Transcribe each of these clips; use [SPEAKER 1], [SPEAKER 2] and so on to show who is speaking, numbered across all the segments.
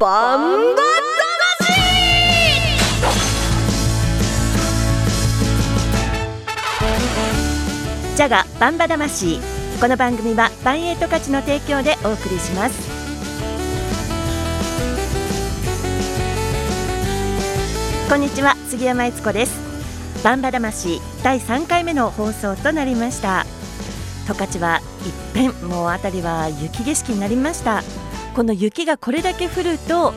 [SPEAKER 1] バンバ
[SPEAKER 2] ジャガバンバ魂。この番組はバンエイト価値の提供でお送りします。こんにちは杉山悦子です。バンバ魂第3回目の放送となりました。十勝は一変もう辺りは雪景色になりました。この雪がこれだけ降ると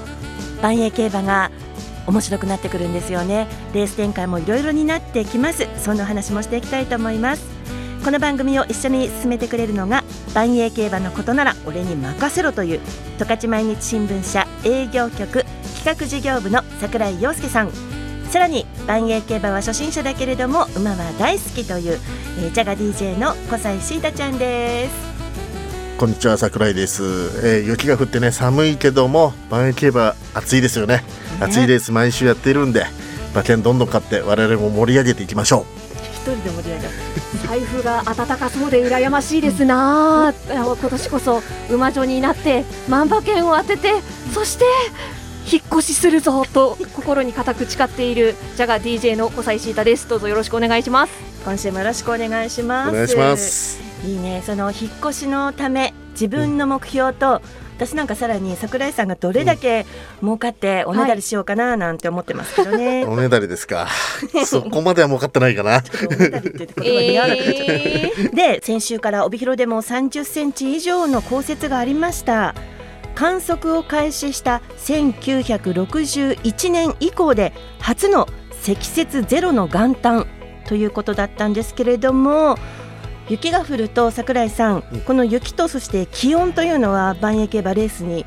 [SPEAKER 2] 万栄競馬が面白くなってくるんですよね。レース展開もいろいろになってきます。そんな話もしていきたいと思います。この番組を一緒に進めてくれるのが万栄競馬のことなら俺に任せろという十勝毎日新聞社営業局企画事業部の櫻井陽介さん。さらに万栄競馬は初心者だけれども馬は大好きという、えー、ジャガ DJ の小西シータちゃんです。
[SPEAKER 3] こんにちは桜井です、えー、雪が降ってね寒いけども万栄競馬暑いですよね、ね、暑いレース毎週やっているんで馬券どんどん買って我々も盛り上げていきましょう。
[SPEAKER 2] 一人で盛り上がる
[SPEAKER 1] 財布が暖かそうで羨ましいですな、うん、今年こそ馬女になって万馬券を当ててそして引っ越しするぞと心に固く誓っているジャガ DJ の小西シータです。どうぞよろしくお願いします。
[SPEAKER 2] 今週もよろしくお願いします。
[SPEAKER 3] お願いします
[SPEAKER 2] いいね。その引っ越しのため自分の目標と、うん。私なんかさらに桜井さんがどれだけ儲かっておねだりしようかななんて思ってますけどね、
[SPEAKER 3] はい、おねだりですか。そこまでは儲かってないかな。
[SPEAKER 2] で先週から帯広でも30センチ以上の降雪がありました。観測を開始した1961年以降で初の積雪ゼロの元旦ということだったんですけれども雪が降ると櫻井さん、この雪とそして気温というのは万栄競馬レースに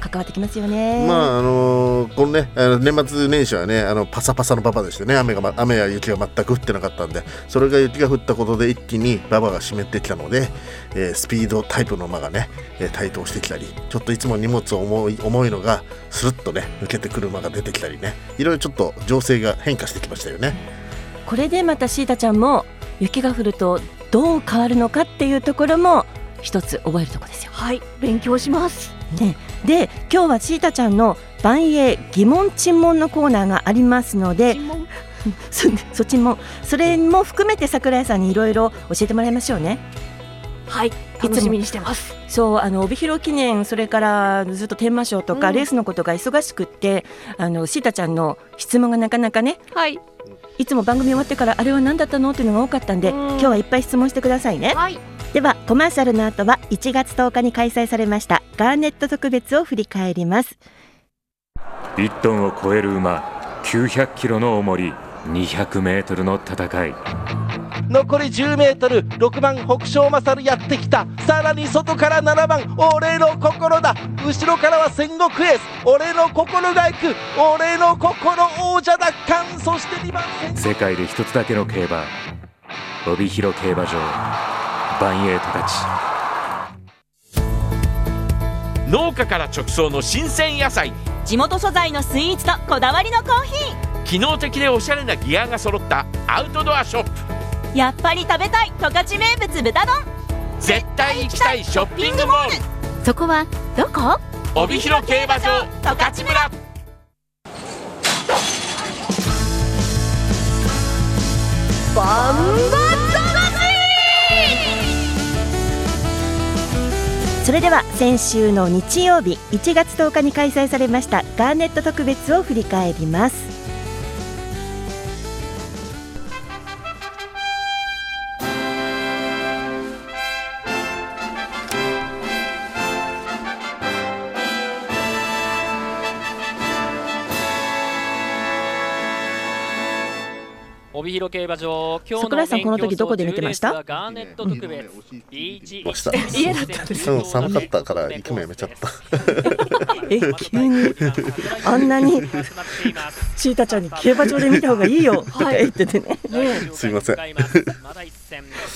[SPEAKER 2] 関わってきますよね。
[SPEAKER 3] まああのー、このね年末年始はねあのパサパサのパパでしてね雨が、ま、雨や雪が全く降ってなかったんでそれが雪が降ったことで一気に馬場が湿ってきたので、えー、スピードタイプの馬がね、えー、台頭してきたりちょっといつも荷物重い重いのがスルッとね抜けてくる馬が出てきたりねいろいろちょっと情勢が変化してきましたよね。
[SPEAKER 2] これでまたシータちゃんも雪が降るとどう変わるのかっていうところも一つ覚えるところですよ。
[SPEAKER 1] はい勉強します。
[SPEAKER 2] ね、で今日はシータちゃんの万栄疑問沈問のコーナーがありますので。そそっちもそれも含めて桜井さんにいろいろ教えてもらいましょうね。
[SPEAKER 1] はい楽しみにしてます
[SPEAKER 2] そうあの帯広記念それからずっと天満賞とか、うん、レースのことが忙しくってあのシータちゃんの質問がなかなかね、
[SPEAKER 1] はい、
[SPEAKER 2] いつも番組終わってからあれは何だったの？っていうのが多かったんで、今日はいっぱい質問してくださいね、
[SPEAKER 1] はい、
[SPEAKER 2] ではコマーシャルの後は1月10日に開催されましたガーネット特別を振り返ります。
[SPEAKER 4] 1トンを超える馬900キロの重り200メートルの戦い。
[SPEAKER 5] 残り10メートル6番北勝勝やってきた。さらに外から7番俺の心だ。後ろからは戦国エース。俺の心が行く。俺の心王者奪還。そして2番
[SPEAKER 4] 世界で一つだけの競馬。帯広競馬場。バンエイトたち
[SPEAKER 6] 農家から直送の新鮮野菜。
[SPEAKER 7] 地元素材のスイーツとこだわりのコーヒ
[SPEAKER 6] ー機能的でおしゃれなギアが揃ったアウトドアショップ。
[SPEAKER 7] やっぱり食べたい十勝名物豚丼。
[SPEAKER 6] 絶対行きたいショッピングモール。
[SPEAKER 7] そこはどこ？
[SPEAKER 6] 帯広競馬場十勝村。
[SPEAKER 1] バンバ
[SPEAKER 2] それでは先週の日曜日1月10日に開催されましたガーネット特別を振り返ります
[SPEAKER 8] 広競馬場。
[SPEAKER 2] 今日桜井さんこの時どこで見てました？
[SPEAKER 8] ガーネット特別、
[SPEAKER 3] 家だったんですよ寒かったから行くのやめちゃった。
[SPEAKER 2] え急にあんなにシータちゃんに競馬場で見た方がいいよとか言っててね、
[SPEAKER 3] すいません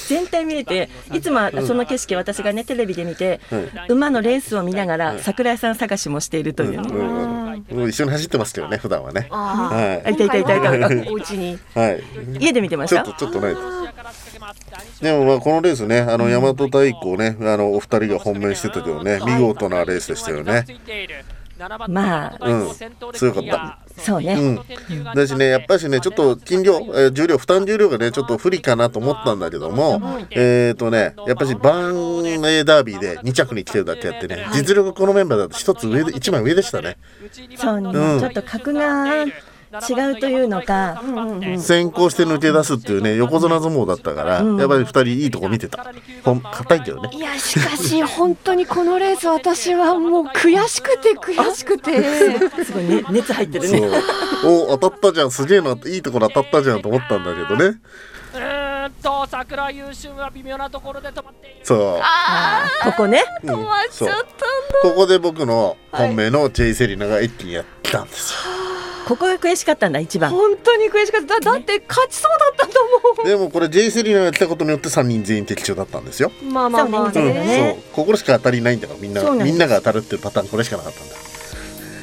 [SPEAKER 2] 全体見れていつもその景色私がねテレビで見て、馬のレースを見ながら桜井さん探しもしているという。ね、
[SPEAKER 3] もう一緒に走ってますけどね普段はね。
[SPEAKER 2] はい、いたい。たいたいたお家に。
[SPEAKER 3] はい。
[SPEAKER 2] 家で見てました？
[SPEAKER 3] ちょっとちょっとないでもまあこのレースねあの大和太鼓ねあのお二人が本命してたけどね見事なレースでしたよね。
[SPEAKER 2] まあ
[SPEAKER 3] うん。強かった
[SPEAKER 2] そうね、
[SPEAKER 3] うん、だしねやっぱしねちょっと斤量、えー重量負担重量がねちょっと不利かなと思ったんだけども、えっ、とねやっぱしバンエーダービーで2着に来てるだけあってね実力このメンバーだと一つ上で一枚上でしたね。
[SPEAKER 2] そうね、
[SPEAKER 3] うん。
[SPEAKER 2] ちょっと格が違うというのか、
[SPEAKER 3] 先行して抜け出すっていうね横綱相撲だったから、やっぱり2人いいとこ見てた。ほん硬いけどね。
[SPEAKER 1] いやしかし本当にこのレース私はもう悔しくて悔しくて。
[SPEAKER 2] すごい、ね、熱入ってる
[SPEAKER 3] そう。
[SPEAKER 2] ね。
[SPEAKER 3] お当たったじゃんすげえないいところ当たったじゃんと思ったんだけどね。
[SPEAKER 8] うーんと桜優秀は微妙なところで止まっている。
[SPEAKER 3] そう。
[SPEAKER 2] ここね、
[SPEAKER 3] うんそう。ここで僕の本命の J セリナが一気にやったんですよ、
[SPEAKER 2] ここが悔しかったんだ、一番。
[SPEAKER 1] 本当に悔しかった。だだって勝ちそうだったと思
[SPEAKER 3] でもこれ J セリナが来たことによって3人全員的中だったんですよ、
[SPEAKER 1] うまあまあまあ
[SPEAKER 2] そうね。
[SPEAKER 3] うん
[SPEAKER 1] ね
[SPEAKER 3] そう。ここしか当たりないんだからみんなみんなが当たるっていうパターンこれしかなかったんだ。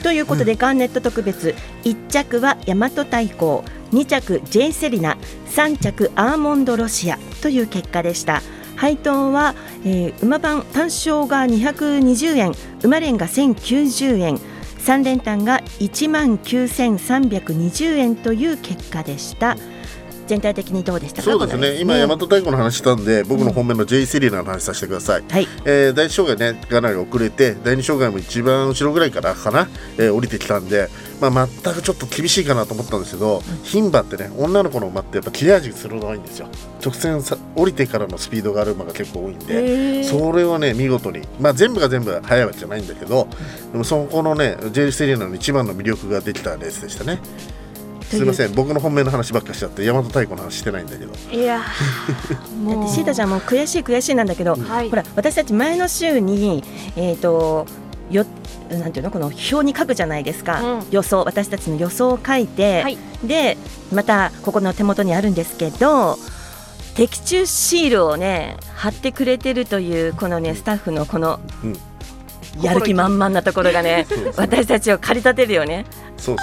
[SPEAKER 2] ということで、ガーネット特別、1着は大和大砲、2着 J セリナ、3着アーモンドロシアという結果でした。配当は、えー馬番単勝が220円、馬連が1090円、3連単が1万9320円という結果でした。全体的にどうでしたか？
[SPEAKER 3] そうですね。今大和太鼓の話したんで僕の本命の J セリナの話させてください、
[SPEAKER 2] はい、
[SPEAKER 3] えー第一障害ねかなり遅れて第二障害も一番後ろぐらいからかな、えー降りてきたんで、まあ、全くちょっと厳しいかなと思ったんですけど牝馬ってね女の子の馬ってやっぱ切れ味が鋭いんですよ。直線さ降りてからのスピードがある馬が結構多いんでそれはね見事に、まあ、全部が全部速いわけじゃないんだけどでもそこのね J セリナの一番の魅力ができたレースでしたねすいません僕の本命の話ばっかりしちゃって大和太鼓の話してないんだけど。
[SPEAKER 1] いや
[SPEAKER 2] だ
[SPEAKER 1] もう。
[SPEAKER 2] ってシータちゃんも悔しい悔しいなんだけど、
[SPEAKER 1] はい。
[SPEAKER 2] ほら私たち前の週にえっ、とよなんていうの？この表に書くじゃないですか、
[SPEAKER 1] うん。
[SPEAKER 2] 予想私たちの予想を書いて、
[SPEAKER 1] はい。
[SPEAKER 2] でまたここの手元にあるんですけど的中シールをね貼ってくれてるというこのねスタッフのこの、
[SPEAKER 3] うん
[SPEAKER 2] やる気満々なところがね私たちを駆り立てるよね。
[SPEAKER 3] ね。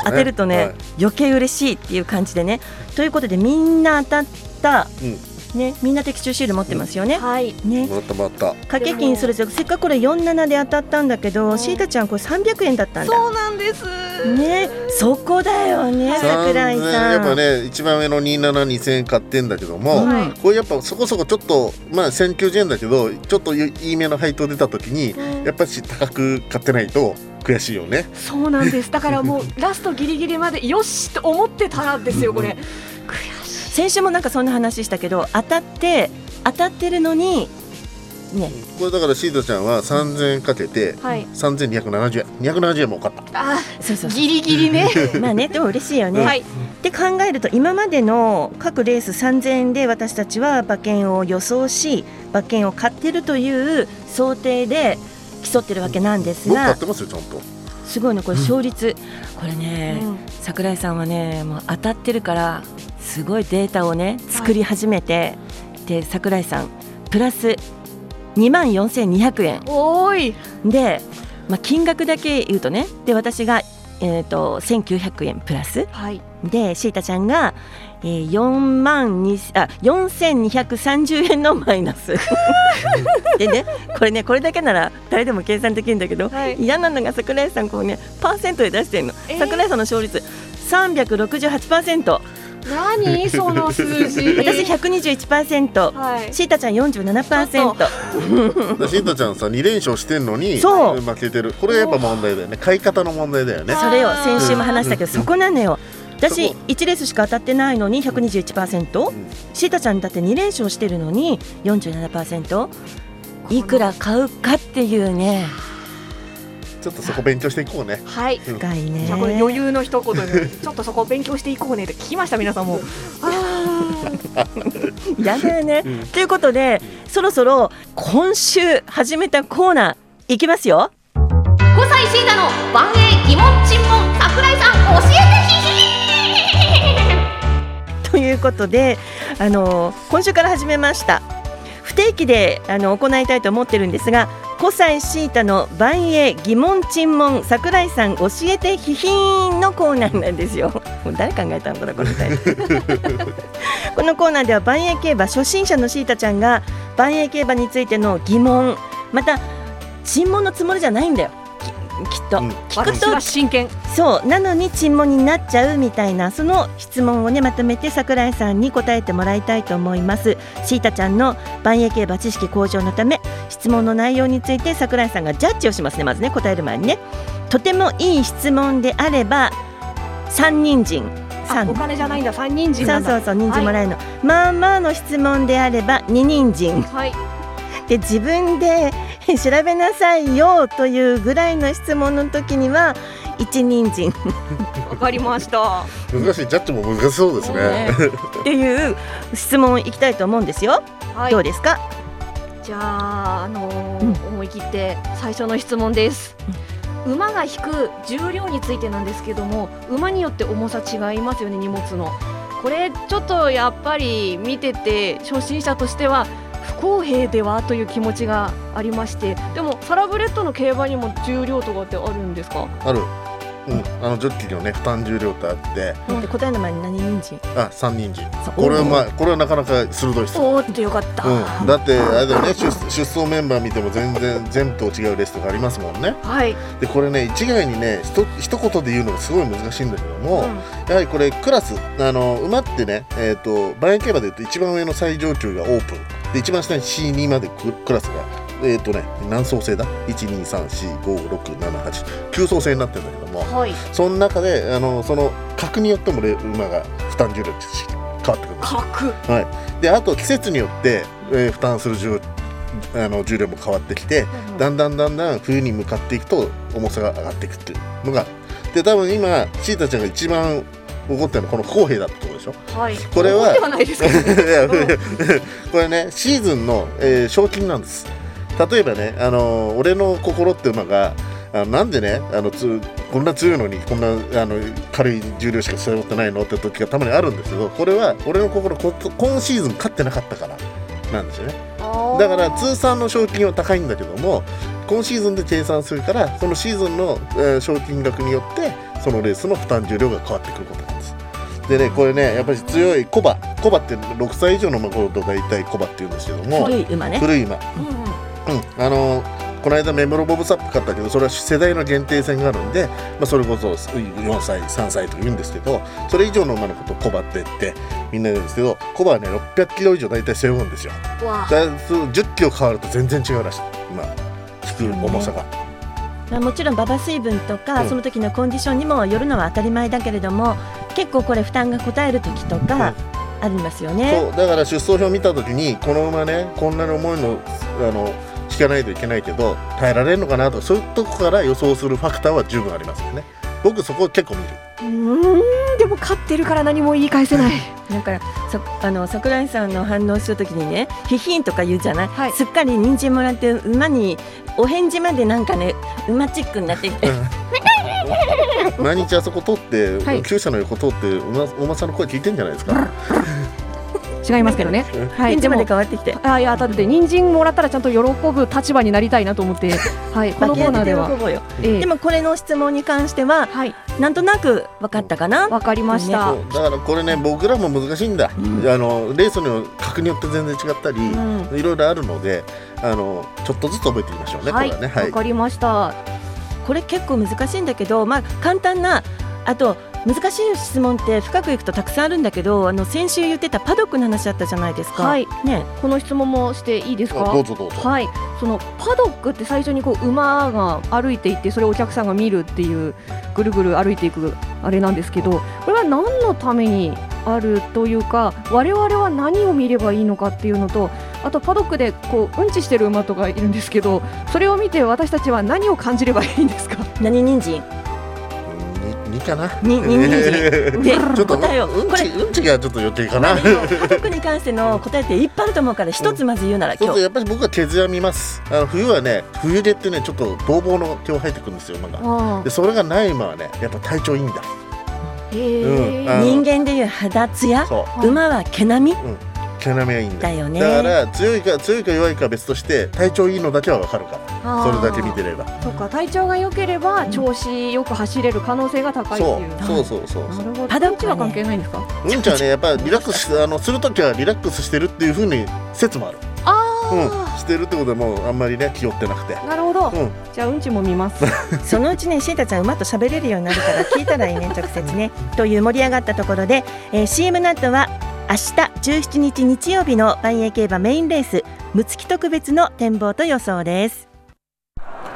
[SPEAKER 2] 当てるとね、
[SPEAKER 3] はい。
[SPEAKER 2] 余計嬉しいっていう感じでね。ということでみんな当たった、
[SPEAKER 3] うん。
[SPEAKER 2] ね、みんな的中シール持ってますよね。
[SPEAKER 1] はい。
[SPEAKER 2] ね。
[SPEAKER 3] もらったもらった。
[SPEAKER 2] 掛け金するとせっかくこれ47で当たったんだけど、シータちゃんこれ300円だったんだ。
[SPEAKER 1] そうなんです
[SPEAKER 2] ね、そこだよね、桜井
[SPEAKER 3] 3000
[SPEAKER 2] さん。
[SPEAKER 3] やっぱね一番上の272000円買ってんだけども、
[SPEAKER 2] はい。
[SPEAKER 3] これやっぱそこそこちょっとまあ1090円だけどちょっといいめの配当出た時に、やっぱし高く買ってないと悔しいよね。
[SPEAKER 1] そうなんです。だからもう ラストギリギリまでよしと思ってたらですよこれ。悔しい。
[SPEAKER 2] 先週もなんかそんな話したけど当たって当たってるのにね。
[SPEAKER 3] これだからシータちゃんは3000円かけて
[SPEAKER 1] はい。
[SPEAKER 3] 3270円。270円も多かった。
[SPEAKER 1] あ
[SPEAKER 2] そうそう
[SPEAKER 1] ギリギリね。
[SPEAKER 2] まあねでも嬉しいよね。
[SPEAKER 1] はい。
[SPEAKER 2] って考えると今までの各レース3000円で私たちは馬券を予想し馬券を買ってるという想定で競ってるわけなんですが。
[SPEAKER 3] 僕買ってますよちゃんと。
[SPEAKER 2] すごいねこれ勝率、これね、
[SPEAKER 1] うん。
[SPEAKER 2] 桜井さんはねもう当たってるからすごいデータをね作り始めて、で桜井さんプラス2万4200円。
[SPEAKER 1] おーい。
[SPEAKER 2] で、まあ、金額だけ言うとねで私が、えー、と1900円プラス。
[SPEAKER 1] はい。
[SPEAKER 2] でシータちゃんが、えー、4万2あ4230円のマイナス。でねこれねこれだけなら誰でも計算できるんだけど、
[SPEAKER 1] はい。
[SPEAKER 2] 嫌なのが桜井さんこうねパーセントで出してるの、
[SPEAKER 1] えー。
[SPEAKER 2] 桜井さんの勝率368%
[SPEAKER 1] 何？その数字。
[SPEAKER 2] 私121%、
[SPEAKER 1] はい。
[SPEAKER 2] シータちゃん47%
[SPEAKER 1] ちょっ
[SPEAKER 3] だからシータちゃんさ2連勝してんのに
[SPEAKER 2] そう。
[SPEAKER 3] 負けてる。これがやっぱ問題だよね。買い方の問題だよね。
[SPEAKER 2] それを先週も話したけど、
[SPEAKER 3] うん
[SPEAKER 2] そこなのよ。私
[SPEAKER 3] そこ。
[SPEAKER 2] 1レースしか当たってないのに121%、
[SPEAKER 3] ん。
[SPEAKER 2] シータちゃんだって2連勝してるのに47%いくら買うかっていうね
[SPEAKER 3] ちょっとそこ勉強していこうね。
[SPEAKER 1] はい。
[SPEAKER 2] 深いね。
[SPEAKER 1] じゃあこれ余裕の一言でちょっとそこを勉強していこうねって聞きました皆さんも。あ
[SPEAKER 2] やだよね、ということでそろそろ今週始めたコーナーいきますよ。
[SPEAKER 7] 5歳シータの万栄疑問沈問桜井さん教えてひひ
[SPEAKER 2] ということであの今週から始めました。不定期であの行いたいと思ってるんですが古歳シータの万栄疑問沈問桜井さん教えてひひーんのコーナーなんですよ。もう誰考えたんだろうこのタイトルこのコーナーでは万栄競馬初心者のシータちゃんが万栄競馬についての疑問また沈問のつもりじゃないんだよ。ききっと、
[SPEAKER 3] うん。
[SPEAKER 2] 聞く
[SPEAKER 1] 私は真剣。
[SPEAKER 2] そう。なのに沈問になっちゃうみたいなその質問をねまとめて桜井さんに答えてもらいたいと思います。シータちゃんの万栄競馬知識向上のため質問の内容について桜井さんがジャッジをしますね。まずね答える前にね。とてもいい質問であれば三人参
[SPEAKER 1] お金じゃないんだ。三人参なんだ。
[SPEAKER 2] そうそうそう人参もらえるの、まあまあの質問であれば二人参
[SPEAKER 1] はい。
[SPEAKER 2] で自分で 調べなさいよというぐらいの質問の時には一人参
[SPEAKER 1] わかりました。
[SPEAKER 3] 難しい。ジャッジも難しそうですね。
[SPEAKER 2] っていう質問いきたいと思うんですよ。
[SPEAKER 1] はい。
[SPEAKER 2] どうですか？
[SPEAKER 1] じゃあ、あのー
[SPEAKER 2] うん。
[SPEAKER 1] 思い切って最初の質問です、馬が引く重量についてなんですけども馬によって重さ違いますよね荷物の。これちょっとやっぱり見てて初心者としては不公平ではという気持ちがありましてでもサラブレッドの競馬にも重量とかってあるんですか？
[SPEAKER 3] ある。うん、あのジョッキーのね負担重量ってあって、
[SPEAKER 2] で答えの前に何人参？
[SPEAKER 3] あ三人参。これはまあこれはなかなか鋭いです。
[SPEAKER 1] おーってよかった、
[SPEAKER 3] うん、だってあれだよね出出走メンバー見ても全然全部と違うレースとかありますもんね。
[SPEAKER 1] はい、
[SPEAKER 3] でこれね一概にねひと一言で言うのがすごい難しいんだけども、
[SPEAKER 1] うん。
[SPEAKER 3] やはりこれクラスあの馬ってねえっ、と馬ン競馬でいうと一番上の最上級がオープン。で一番下に C2 までククラスがえっ、とね何層制だ？123456789層制になってるんだけども
[SPEAKER 1] はい。
[SPEAKER 3] その中であのその格によってもレ馬が負担重量って変わってくる。んですよ
[SPEAKER 1] 角
[SPEAKER 3] であと季節によって、えー負担する重あの重量も変わってきてだんだんだんだん冬に向かっていくと重さが上がっていくっていうのが。で多分今シータちゃんが一番怒ってるのはこの不公平だってことでしょ？
[SPEAKER 1] はい。
[SPEAKER 3] これは これねシーズンの、えー賞金なんです例えばね、あの俺の心って馬があのなんでねあのつこんな強いのにこんなあの軽い重量しか背負ってないのって時がたまにあるんですけどこれは俺の心こ今シーズン勝ってなかったからなんですよね。だから通算の賞金は高いんだけども今シーズンで計算するからそのシーズンの、えー賞金額によってそのレースの負担重量が変わってくることなんです。でねこれねやっぱり強いコバコバって6歳以上の馬頃と大体コバって言うんですけども
[SPEAKER 2] 古い馬ね。
[SPEAKER 3] 古い馬。
[SPEAKER 1] うんうん
[SPEAKER 3] うんあのこの間メモロボブサップ買ったけどそれは世代の限定戦があるんで、まあ、それこそ4歳3歳とか言うんですけどそれ以上の馬のことをコバって言ってみんな言うんですけどコバはね600キロ以上大体背負うんですよ。だその10キロ変わると全然違うらしい今引く重さが、
[SPEAKER 2] まあもちろん馬場水分とか、
[SPEAKER 3] うん。
[SPEAKER 2] その時のコンディションにもよるのは当たり前だけれども結構これ負担が応える時とかありますよね。
[SPEAKER 3] そうだから出走表見た時にこの馬ねこんなに重いのあの引かないといけないけど耐えられるのかなとかそういうとこから予想するファクターは十分ありますよね。僕そこ結構見る。
[SPEAKER 1] うーんでも勝ってるから何も言い返せない。
[SPEAKER 2] なんかさあの桜井さんの反応するときにね「ヒヒン」とか言うじゃない、
[SPEAKER 1] はい。
[SPEAKER 2] すっかり人参もらって馬にお返事までなんかね馬チックになってきて。
[SPEAKER 3] 毎日あそこ通って、
[SPEAKER 1] はい。
[SPEAKER 3] 厩舎の横通って馬お馬さんの声聞いてんじゃないですか？
[SPEAKER 1] 違いますけどね。はいでも
[SPEAKER 2] 返事まで変わってきて。
[SPEAKER 1] あいやだって人参もらったらちゃんと喜ぶ立場になりたいなと思って はいこのコーナーでは。
[SPEAKER 2] バキバキ喜ぼうよ。
[SPEAKER 1] ええ。
[SPEAKER 2] でもこれの質問に関しては
[SPEAKER 1] はい。
[SPEAKER 2] なんとなく分かったかな、
[SPEAKER 1] わかりました。
[SPEAKER 3] だからこれね僕らも難しいんだ、
[SPEAKER 2] うん。
[SPEAKER 3] あのレースの格によって全然違ったり、
[SPEAKER 1] うん。
[SPEAKER 3] いろいろあるのであのちょっとずつ覚えていきましょうね、
[SPEAKER 1] はい
[SPEAKER 3] これはね。はい。
[SPEAKER 1] わかりました。
[SPEAKER 2] これ結構難しいんだけど、まあ、簡単なあと難しい質問って深くいくとたくさんあるんだけどあの先週言ってたパドックの話あったじゃないですか。
[SPEAKER 1] はい。
[SPEAKER 2] ね。
[SPEAKER 1] この質問もしていいですか？
[SPEAKER 3] どうぞどうぞ、
[SPEAKER 1] はい、そのパドックって最初にこう馬が歩いていってそれをお客さんが見るっていうぐるぐる歩いていくあれなんですけどこれは何のためにあるというか我々は何を見ればいいのかっていうのとあとパドックでこううんちしてる馬とかいるんですけどそれを見て私たちは何を感じればいいんですか？
[SPEAKER 2] 何人参？
[SPEAKER 3] ににかな。
[SPEAKER 2] にに人参で答えを
[SPEAKER 3] うん
[SPEAKER 2] これ。
[SPEAKER 3] ちうんちがちょっと余計かな、
[SPEAKER 2] でもパドックに関しての答えっていっぱいあると思うから一つまず言うなら今日。
[SPEAKER 3] やっぱり僕は毛艶見ます。あの冬はね冬毛ってねちょっとボーボーの毛を生えてくるんですよ馬が
[SPEAKER 1] あ
[SPEAKER 3] でそれがない馬はねやっぱ体調いいんだ。
[SPEAKER 2] 人間でいう肌ツヤ？馬は毛並み？
[SPEAKER 3] 毛並みがいいんだ
[SPEAKER 2] だよね。
[SPEAKER 3] だから強いか強いか弱いかは別として体調いいのだけは分かるからそれだけ見てれば。
[SPEAKER 1] そうか体調が良ければ調子よく走れる可能性が高いって
[SPEAKER 3] そ
[SPEAKER 1] いう。う
[SPEAKER 3] そうそうそう。
[SPEAKER 1] なるほどうんちは関係ないんですか？
[SPEAKER 3] うん。ちはねやっぱりリラックスしあのするときはリラックスしてるっていうふうに説もある。
[SPEAKER 1] ああ
[SPEAKER 3] してるってことはもうあんまりね気負ってなくて。
[SPEAKER 1] あ、なるほど。
[SPEAKER 3] うん。
[SPEAKER 1] じゃあうんちも見ます。
[SPEAKER 2] そのうちねシータちゃん馬と喋れるようになるから聞いたらいいね直接ね。という盛り上がったところで、えー、CM の後は明日17日日曜日の万栄競馬メインレースむつき特別の展望と予想です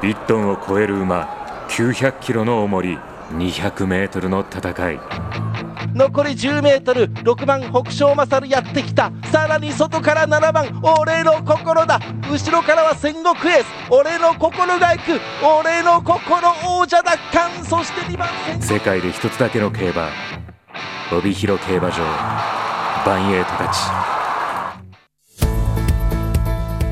[SPEAKER 4] 1トンを超える馬900キロの重り200メートルの戦い。
[SPEAKER 5] 残り 10m6 番北勝勝やってきたさらに外から7番俺の心だ後ろからは戦国エース俺の心が行く俺の心王者奪還そして2番
[SPEAKER 4] 世界で一つだけの競馬帯広競馬場万栄十勝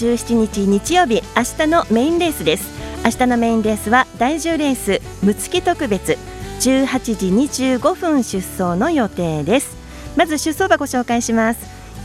[SPEAKER 2] 17日日曜日明日のメインレースです。明日のメインレースは第10レースむつき特別。18時25分出走の予定です。まず出走馬ご紹介します。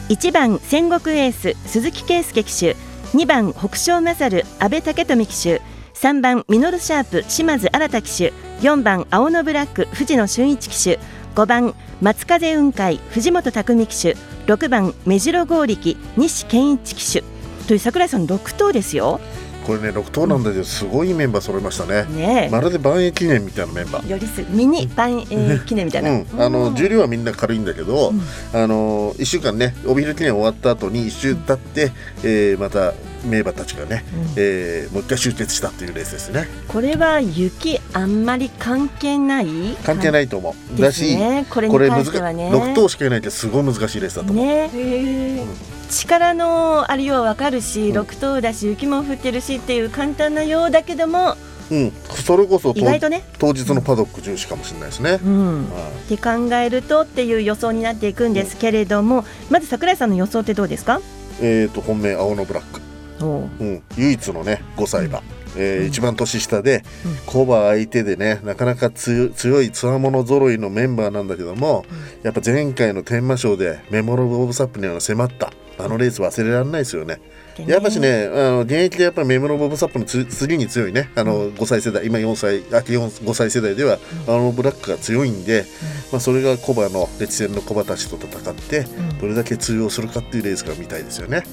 [SPEAKER 2] 1番戦国エース鈴木圭介騎手。2番北勝勝阿部武富騎手。3番ミノルシャープ島津新騎手。4番青のブラック藤野俊一騎手。5番松風雲海藤本匠騎手。6番目白剛力西健一騎手。という桜井さん6頭ですよ。
[SPEAKER 3] これね6頭なんだけどすごいメンバー揃いましたね。
[SPEAKER 2] ね
[SPEAKER 3] まるで万栄記念みたいなメンバー。
[SPEAKER 2] え。よりすミニ万栄記念みたいな。
[SPEAKER 3] うん、あの重量はみんな軽いんだけど、あの1週間ね帯広記念終わった後に1週経って、えーまた名馬たちがね、えーもう一回集結したっていうレースですね
[SPEAKER 2] これは雪あんまり関係ない。
[SPEAKER 3] 関係ないと思う、だし
[SPEAKER 2] ね。これに
[SPEAKER 3] これ難しい
[SPEAKER 2] 関してはね。
[SPEAKER 3] 6頭しかいないってすごい難しいレースだと思う、
[SPEAKER 2] ね
[SPEAKER 1] へえ。
[SPEAKER 2] 力のあるようわかるし、
[SPEAKER 3] うん
[SPEAKER 2] 6頭だし雪も降ってるしっていう簡単なようだけども
[SPEAKER 3] うん、それこそ当
[SPEAKER 2] 意外とね。
[SPEAKER 3] 当日のパドック重視かもしれないですね、
[SPEAKER 2] うん。
[SPEAKER 3] は
[SPEAKER 2] って考えるとっていう予想になっていくんですけれども、まず桜井さんの予想ってどうですか？
[SPEAKER 3] いえー、と本命青のブラック、うん、唯一のね5歳馬、えー一番年下で、
[SPEAKER 2] うん。
[SPEAKER 3] コバ相手でねなかなか強強いつわもの揃いのメンバーなんだけども、やっぱ前回の天満賞でメモロブ・オブ・サップには迫ったあのレース忘れられないですよね。やっぱしね、あの現役でやっぱりメモロボブサップのつ次に強いね、あの5歳世代、今4歳、あ4 5歳世代では、あのブラックが強いんで、まあ、それがコバの列戦のコバたちと戦って、
[SPEAKER 2] ん。
[SPEAKER 3] どれだけ通用するかっていうレースが見たいですよね、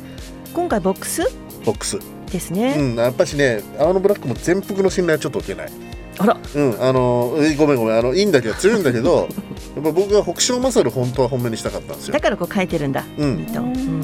[SPEAKER 2] 今回ボックス？
[SPEAKER 3] ボックス。
[SPEAKER 2] です
[SPEAKER 3] う
[SPEAKER 2] ね。
[SPEAKER 3] ん、やっぱしね、青のブラックも全幅の信頼はちょっと受けない。
[SPEAKER 2] あら、
[SPEAKER 3] うん、あのえごめんごめん、あのいいんだけど、強いんだけど、やっぱ僕は北勝勝本当は本命にしたかったんですよ
[SPEAKER 2] だ。からこう書いてるんだ。
[SPEAKER 3] うん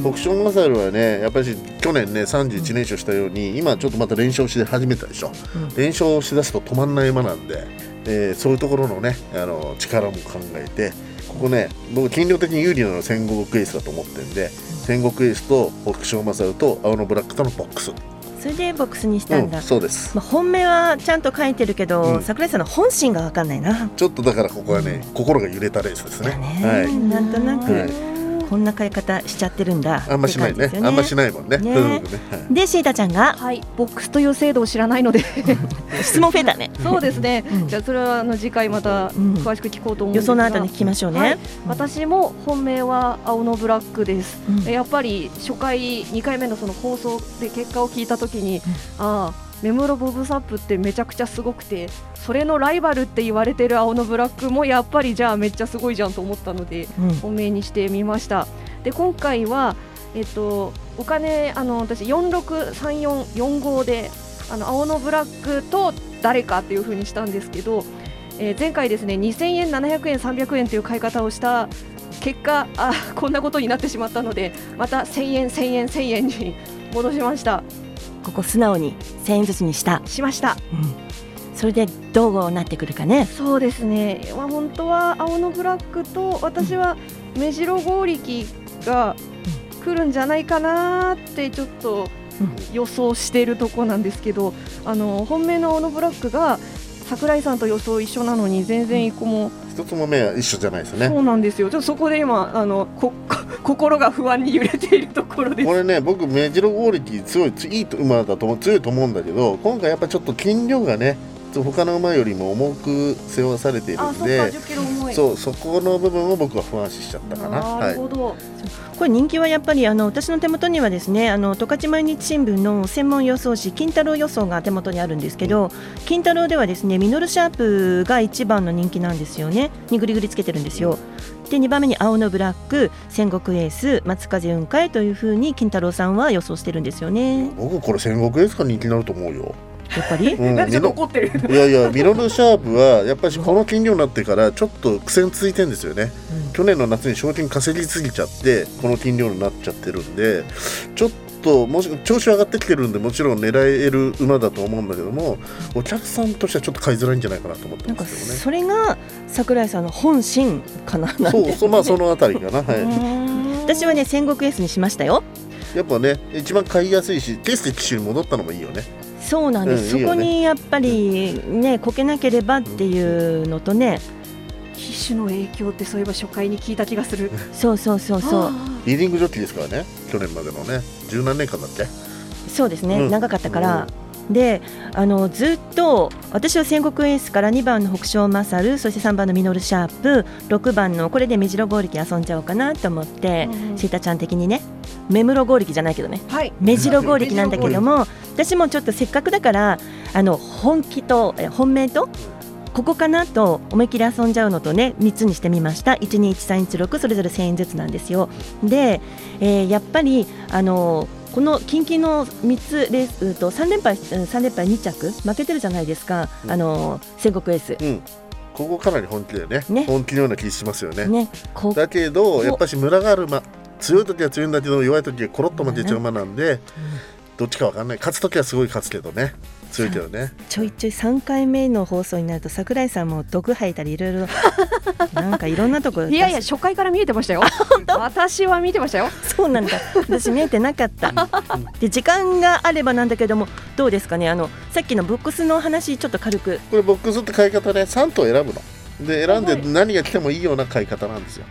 [SPEAKER 3] 北勝勝はねやっぱり去年ね31連勝したように今ちょっとまた連勝して始めたでしょ、
[SPEAKER 2] うん
[SPEAKER 3] 連勝しだすと止まんない馬なんで、えーそういうところのねあの力も考えてここね僕斤量的に有利なのは戦国エースだと思ってるんで戦国エースと北勝勝と青のブラックとのボックス、
[SPEAKER 2] それでボックスにしたんだ。
[SPEAKER 3] うん、そうです。
[SPEAKER 2] まあ本命はちゃんと書いてるけど、
[SPEAKER 3] うん。
[SPEAKER 2] 桜井さんの本心がわかんないな。
[SPEAKER 3] ちょっとだからここはね心が揺れたレースですね。
[SPEAKER 2] だね、
[SPEAKER 3] はい。
[SPEAKER 2] なんとなく、
[SPEAKER 3] はい
[SPEAKER 2] こんな買い方しちゃってるんだ。
[SPEAKER 3] あんましないね。あんましないもんね。
[SPEAKER 2] ね。
[SPEAKER 3] ねはい
[SPEAKER 2] でシータちゃんが
[SPEAKER 1] はい、ボックスという制度を知らないので。
[SPEAKER 2] 質問増えたね。
[SPEAKER 1] そうですね、
[SPEAKER 2] うん。
[SPEAKER 1] じゃあそれはあの次回また
[SPEAKER 2] うん。
[SPEAKER 1] 詳しく聞こうと思うん
[SPEAKER 2] 予
[SPEAKER 1] ですが、
[SPEAKER 2] 想の後に聞きましょうね。
[SPEAKER 1] はい。私も本命は青のブラックです、
[SPEAKER 2] うん。
[SPEAKER 1] やっぱり初回2回目のその放送で結果を聞いたときに、ああメムロボブサップってめちゃくちゃすごくてそれのライバルって言われてる青のブラックもやっぱりじゃあめっちゃすごいじゃんと思ったので
[SPEAKER 2] うん。
[SPEAKER 1] 本命にしてみました。で今回はえっとお金あの私463445であの青のブラックと誰かっていう風にしたんですけど、えー前回ですね2000円700円300円という買い方をした結果あこんなことになってしまったのでまた1000円1000円1000円に戻しました
[SPEAKER 2] ここ素直に1000円ずつにした。
[SPEAKER 1] しました。
[SPEAKER 2] それでどうなってくるかね。
[SPEAKER 1] そうですね、まあ、本当は青のブラックと私は目白剛力が来るんじゃないかなってちょっと
[SPEAKER 2] うん。
[SPEAKER 1] 予想しているとこなんですけどあの本命の青のブラックが桜井さんと予想一緒なのに全然一個も
[SPEAKER 3] 一つも目は一緒じゃないですね。
[SPEAKER 1] そうなんですよ。ちょっとそこで今あのこ 心が不安に揺れているところです。
[SPEAKER 3] これね僕メジロクオリティ強いいい馬だと思う強いと思うんだけど今回やっぱちょっと筋量がね他の馬よりも重く背負わされているんで
[SPEAKER 1] あそっか10キロ重い
[SPEAKER 3] そうそこの部分を僕は不安視しちゃったかな。
[SPEAKER 1] なるほど、
[SPEAKER 3] はい、
[SPEAKER 2] これ人気はやっぱりあの私の手元にはですねあの十勝毎日新聞の専門予想誌金太郎予想が手元にあるんですけど、金太郎ではですねミノルシャープが一番の人気なんですよね。にぐりぐりつけてるんですよ。で2番目に青のブラック戦国エース松風雲海というふうに金太郎さんは予想してるんですよね。
[SPEAKER 3] 僕これ戦国エースが人気になると思うよ
[SPEAKER 2] やっぱり、
[SPEAKER 3] うん、
[SPEAKER 1] なんで怒ってる？
[SPEAKER 3] いやいやミノルシャープはやっぱりこの金量になってからちょっと苦戦続いてるんですよね、
[SPEAKER 2] うん。
[SPEAKER 3] 去年の夏に賞金稼ぎすぎちゃってこの金量になっちゃってるんでちょっともし調子上がってきてるんでもちろん狙える馬だと思うんだけどもお客さんとしてはちょっと買いづらいんじゃないかなと思ってますけどね。
[SPEAKER 2] それが桜井さんの本心かななんて。
[SPEAKER 3] そうそうまあそのあたりかな、はい、
[SPEAKER 2] 私はね戦国エースにしましたよ。
[SPEAKER 3] やっぱね一番買いやすいしテスト機種に戻ったのもいいよね
[SPEAKER 2] そうなんです、
[SPEAKER 3] うん
[SPEAKER 2] そこにやっぱりねこけなければっていうのとね、
[SPEAKER 1] 機種の影響ってそういえば初回に聞いた気がする。
[SPEAKER 2] そうそうそうそう。
[SPEAKER 1] あ
[SPEAKER 3] リーディングジョッキーですからね。去年までのね。十何年間だって。
[SPEAKER 2] そうですね、
[SPEAKER 3] うん。
[SPEAKER 2] 長かったから、であのずっと私は戦国エースから2番の北勝勝そして3番のミノルシャープ6番のこれで目白剛力遊んじゃおうかなと思って、
[SPEAKER 1] うんうん。
[SPEAKER 2] シータちゃん的にね。目室剛力じゃないけどね。
[SPEAKER 1] ーはい。
[SPEAKER 2] 目白剛力なんだけども私もちょっとせっかくだからあの本気とえ本命とここかなと思いっきり遊んじゃうのとね3つにしてみました。121316それぞれ1000円ずつなんですよ。で、えーやっぱりあのこの近々の3つレースと3連敗うん3連敗2着負けてるじゃないですか、あの戦国エース。
[SPEAKER 3] うん。ここかなり本気だよね
[SPEAKER 2] ね。
[SPEAKER 3] 本気のような気しますよね。
[SPEAKER 2] ねこ
[SPEAKER 3] だけどやっぱしムラがある馬強い時は強いんだけど弱い時はコロッと負けちゃう馬なんで、どっちかわかんない。勝つ時はすごい勝つけどね。強いけどね。
[SPEAKER 2] ちょいちょい3回目の放送になると桜井さんも毒吐いたりいろいろ。なんかいろんなところ
[SPEAKER 1] いやいや初回から見えてましたよ。私は見てましたよ。
[SPEAKER 2] そうなんだ。私見えてなかった。で時間があればなんだけどもどうですかね？あのさっきのボックスの話ちょっと軽く。
[SPEAKER 3] これボックスって買い方ね。3頭選ぶの。で選んで何が来てもいいような買い方なんですよ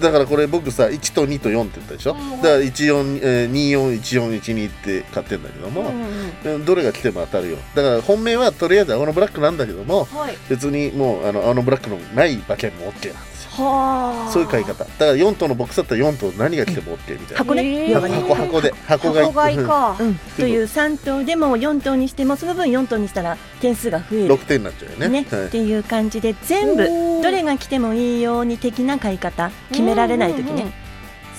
[SPEAKER 3] だからこれ僕さ1と2と4って言ったでしょ？だから14、えー、241412って買ってんだけども、うんどれが来ても当たるよ。だから本命はとりあえず青のブラックなんだけども
[SPEAKER 1] はい。
[SPEAKER 3] 別にもうあの青のブラックのない馬券も OK なんですそういう買い方。だから4頭のボックスだったら4頭何が来ても OK みたいな。
[SPEAKER 2] 箱ね、
[SPEAKER 3] 箱箱で箱買い
[SPEAKER 1] 箱買いか。
[SPEAKER 2] うん、という3頭でも4頭にしてもその分4頭にしたら点数が増える。
[SPEAKER 3] 6点になっちゃうよね。
[SPEAKER 2] ね、
[SPEAKER 3] はい。
[SPEAKER 2] っていう感じで全部どれが来てもいいように的な買い方決められない時ね、
[SPEAKER 1] うんうんうん。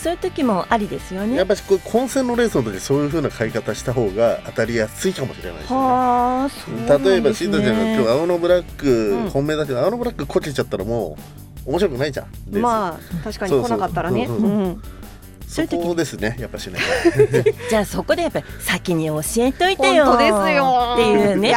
[SPEAKER 2] そういう時もありですよね。
[SPEAKER 3] やっぱりこう混戦のレースの時そういう風な買い方した方が当たりやすいかもしれないですよね。
[SPEAKER 2] はあそうなんですね。
[SPEAKER 3] 例えばシータちゃんが今日青のブラック、
[SPEAKER 1] うん。
[SPEAKER 3] 本命だけど青のブラックこけちゃったらもう面白くないじゃん。
[SPEAKER 1] まあ確かに来なかったらね。
[SPEAKER 3] そこですねやっぱしね。
[SPEAKER 2] じゃあそこでやっぱり先に教えといてよ。
[SPEAKER 1] 本当ですよ。
[SPEAKER 2] っていうね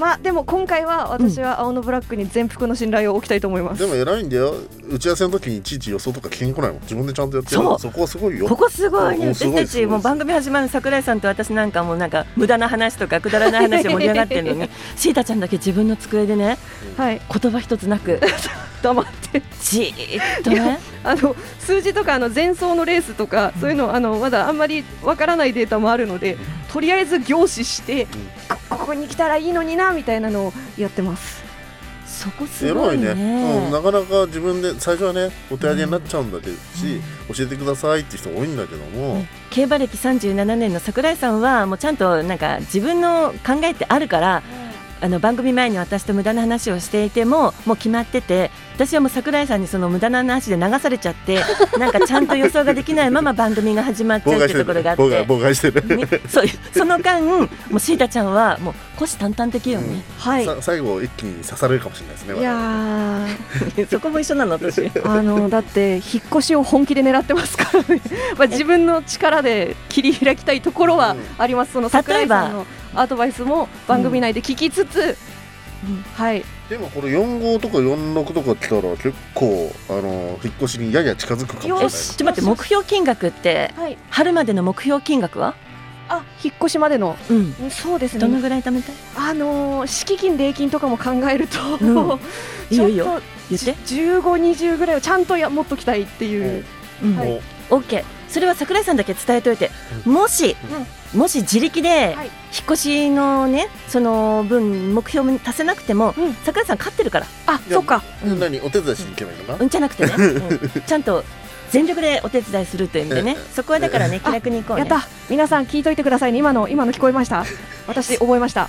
[SPEAKER 1] まあでも今回は私は青のブラックに全幅の信頼を置きたいと思います。
[SPEAKER 3] でも偉いんだよ。打ち合わせの時にいちいち予想とか聞きに来ないもん。自分でちゃんとやってる。
[SPEAKER 2] そ
[SPEAKER 3] こはすごいよ。
[SPEAKER 2] ここすごいね私たちもう番組始まる桜井さんと私なんかもなんか無駄な話とか くだらない話で盛り上がってるのに。シータちゃんだけ自分の机でね
[SPEAKER 1] はい
[SPEAKER 2] 言葉一つなく
[SPEAKER 1] 黙って。
[SPEAKER 2] じーっとね。
[SPEAKER 1] あの数字とかあの前走のレースとかそういうのあのまだあんまりわからないデータもあるのでとりあえず凝視してこここに来たらいいのになみたいなのをやってます。
[SPEAKER 2] そこすごい
[SPEAKER 3] ね。
[SPEAKER 2] ね。
[SPEAKER 3] うん、なかなか自分で最初はねお手上げになっちゃうんだけどし、教えてくださいって人多いんだけども、
[SPEAKER 2] 競馬歴37年の桜井さんはもうちゃんとなんか自分の考えってあるから、あの番組前に私と無駄な話をしていてももう決まってて私はもう桜井さんにその無駄な話で流されちゃって なんかちゃんと予想ができないまま番組が始まっちゃうっていうところがあって。
[SPEAKER 3] 妨害妨害してる、
[SPEAKER 2] ね、そうその間もうシータちゃんはもう虎視眈々的よね、
[SPEAKER 1] はい。
[SPEAKER 3] さ最後一気に刺されるかもしれないですね
[SPEAKER 1] いやー。
[SPEAKER 2] そこも一緒なの私。
[SPEAKER 1] あのだって引っ越しを本気で狙ってますからね、まあ、自分の力で切り開きたいところはあります、その桜井さんのアドバイスも番組内で聞きつつ、はい。
[SPEAKER 3] でもこれ45とか46とか来たら結構あの引っ越しにやや近づくかもしれない
[SPEAKER 2] えちょっと待って目標金額って
[SPEAKER 1] はい。
[SPEAKER 2] 春までの目標金額は？
[SPEAKER 1] あ引っ越しまでの。
[SPEAKER 2] うん。
[SPEAKER 1] そうですね。
[SPEAKER 2] どのぐらい貯めたい？
[SPEAKER 1] あのー敷金礼金とかも考えると、
[SPEAKER 2] うん。いいよいいよ。言って。
[SPEAKER 1] と1520ぐらいをちゃんとや持っときたいっていう、
[SPEAKER 2] うん。
[SPEAKER 1] はい。
[SPEAKER 2] オッケー。それは桜井さんだけ伝えといて、もし、もし自力で
[SPEAKER 1] はい。
[SPEAKER 2] 引っ越しのねその分目標に達せなくても、
[SPEAKER 1] うん。
[SPEAKER 2] 桜井さん勝ってるから。
[SPEAKER 1] あそっか。
[SPEAKER 2] うん
[SPEAKER 3] 何お手伝いしに行けばいいのか
[SPEAKER 2] うん。じゃなくてね、うん。ちゃんと全力でお手伝いするという意味でね。そこはだからね気楽に行こうね。
[SPEAKER 1] やった。皆さん聞いといてくださいね。今の今の聞こえました？私覚えました。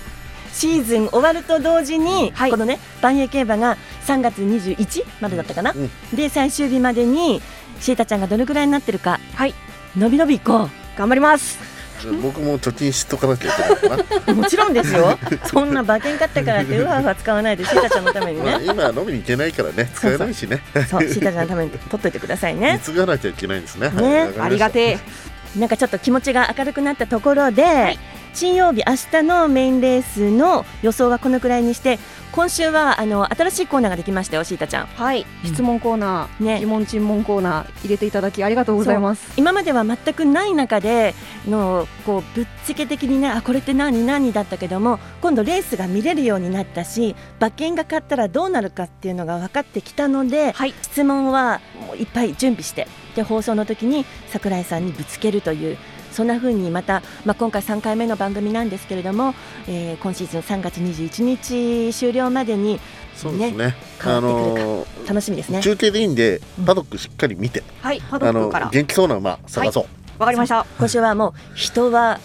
[SPEAKER 2] シーズン終わると同時に、
[SPEAKER 1] はい。
[SPEAKER 2] このね万栄競馬が3月21までだったかな、
[SPEAKER 3] うん。
[SPEAKER 2] で最終日までにシータちゃんがどのぐらいになってるか。
[SPEAKER 1] はい。
[SPEAKER 2] のびのび行こ
[SPEAKER 1] 頑張ります
[SPEAKER 3] 僕も貯金しとかなきゃいけないかな。
[SPEAKER 2] うもちろんですよ。そんな馬券買ったからってうわうわ使わないでシータちゃんのために
[SPEAKER 3] まあ
[SPEAKER 2] ね。
[SPEAKER 3] 今飲みに行けないからね。使えないしね。
[SPEAKER 2] そうシータちゃんのために取っといてくださいね。
[SPEAKER 3] 貢がなきゃいけないんですね。
[SPEAKER 2] ね
[SPEAKER 3] はい
[SPEAKER 1] ありがてえ。
[SPEAKER 2] なんかちょっと気持ちが明るくなったところで、金曜日明日のメインレースの予想はこのくらいにして今週はあの新しいコーナーができましたよシータちゃん。
[SPEAKER 1] はい。
[SPEAKER 2] うん。
[SPEAKER 1] 質問コーナー、
[SPEAKER 2] ね。
[SPEAKER 1] 疑問尋問コーナー入れていただきありがとうございます。
[SPEAKER 2] 今までは全くない中でのこうぶっつけ的にねあこれって何何だったけども今度レースが見れるようになったし馬券が買ったらどうなるかっていうのが分かってきたので、
[SPEAKER 1] はい。
[SPEAKER 2] 質問はもういっぱい準備してで放送の時に桜井さんにぶつけるというそんな風にまた、まあ、今回3回目の番組なんですけれども、えー今シーズン3月21日終了までに
[SPEAKER 3] そうですね。あ
[SPEAKER 2] 変わってくるか
[SPEAKER 3] の
[SPEAKER 2] 楽しみですね。
[SPEAKER 3] 中継でいいんで
[SPEAKER 2] うん。
[SPEAKER 3] パドックしっかり見て。
[SPEAKER 1] はいパド
[SPEAKER 3] あの
[SPEAKER 1] ックから。
[SPEAKER 3] 元気そうな馬探そう。
[SPEAKER 1] わかりました。
[SPEAKER 2] 今週はもう人は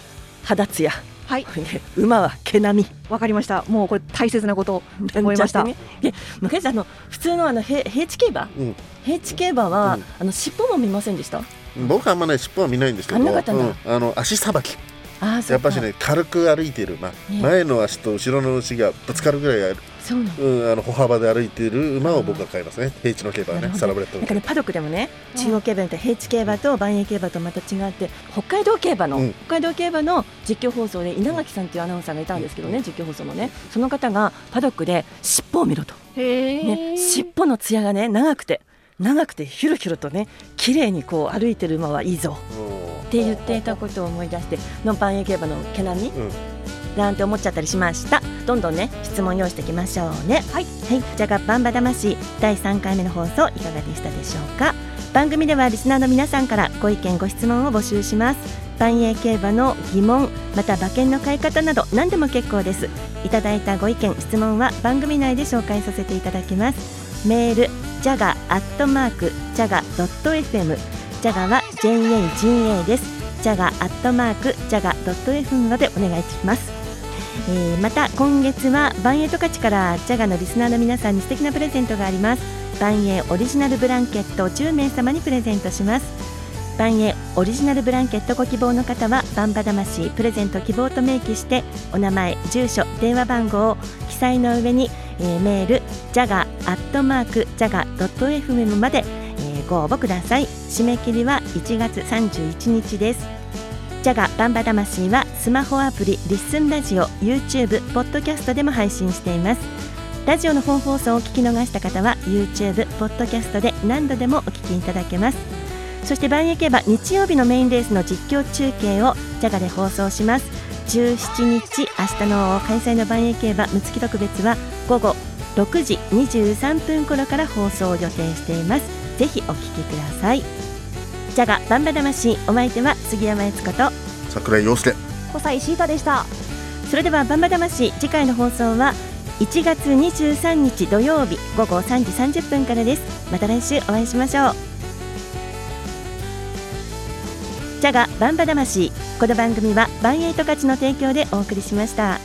[SPEAKER 2] 肌つや。
[SPEAKER 1] はい。
[SPEAKER 2] 馬は毛並み。
[SPEAKER 1] わかりました。もうこれ大切なこと。覚えました。
[SPEAKER 2] ねで昔あの普通のあの平平地競馬、
[SPEAKER 3] うん。
[SPEAKER 2] 平地競馬は、
[SPEAKER 3] うん。
[SPEAKER 2] あの尻尾も見ませんでした？
[SPEAKER 3] 僕はあんまね尻尾は見ないんですけどうん。あの足さばき。
[SPEAKER 2] あ
[SPEAKER 3] やっぱしね軽く歩いてる馬前の足と後ろの牛がぶつかるぐらいある。
[SPEAKER 2] そう
[SPEAKER 3] うん、あの歩幅で歩いている馬を僕は買いますね。平地の競馬はね、サラブレッドの。
[SPEAKER 2] なんかねパドックでもね
[SPEAKER 1] うん。
[SPEAKER 2] 中央競馬と平地競馬と万栄競馬とまた違って北海道競馬の、
[SPEAKER 3] うん。
[SPEAKER 2] 北海道競馬の実況放送で稲垣さんっていうアナウンサーがいたんですけどね、実況放送のね。その方がパドックで尻尾を見ろと、
[SPEAKER 1] へ
[SPEAKER 2] ね、
[SPEAKER 1] え
[SPEAKER 2] 尻尾の艶がね長くて長くてヒュルヒュルとね綺麗にこう歩いてる馬はいいぞ。って言っていたことを思い出しての万栄競馬の毛並み、
[SPEAKER 3] うん。
[SPEAKER 2] なんて思っちゃったりしました。どんどんね質問用意していきましょうね。
[SPEAKER 1] はい、
[SPEAKER 2] はい、じゃがバンバ魂第3回目の放送いかがでしたでしょうか？番組ではリスナーの皆さんからご意見ご質問を募集します。万栄競馬の疑問また馬券の買い方など何でも結構です。いただいたご意見質問は番組内で紹介させていただきます。メールジャガアットマークジャガドット FM ジャガは JAGA です。ジャガアットマークジャガドット FM までお願いします。えーまた今月はバンエトカチからジャガのリスナーの皆さんに素敵なプレゼントがあります。バンエオリジナルブランケットを10名様にプレゼントします。バンエオリジナルブランケットご希望の方はバンバ魂プレゼント希望と明記してお名前住所電話番号を記載の上に、えーメールジャガアットマークジャガドット FM まで、えーご応募ください。締め切りは1月31日です。ジャガバンバ魂はスマホアプリリッスンラジオ YouTube ポッドキャストでも配信しています。ラジオの本放送を聞き逃した方は YouTube ポッドキャストで何度でもお聞きいただけます。そして万益競馬日曜日のメインレースの実況中継をジャガで放送します。17日明日の開催の万益競馬むつき特別は午後6時23分頃から放送を予定しています。ぜひお聞きください。ジャガバンバ魂お相手は杉山悦子と
[SPEAKER 3] 桜井陽介。
[SPEAKER 1] 小西シータでした。
[SPEAKER 2] それではバンバ魂次回の放送は1月23日土曜日午後3時30分からです。また来週お会いしましょう。ジャガバンバ魂この番組はバンエイト価値の提供でお送りしました。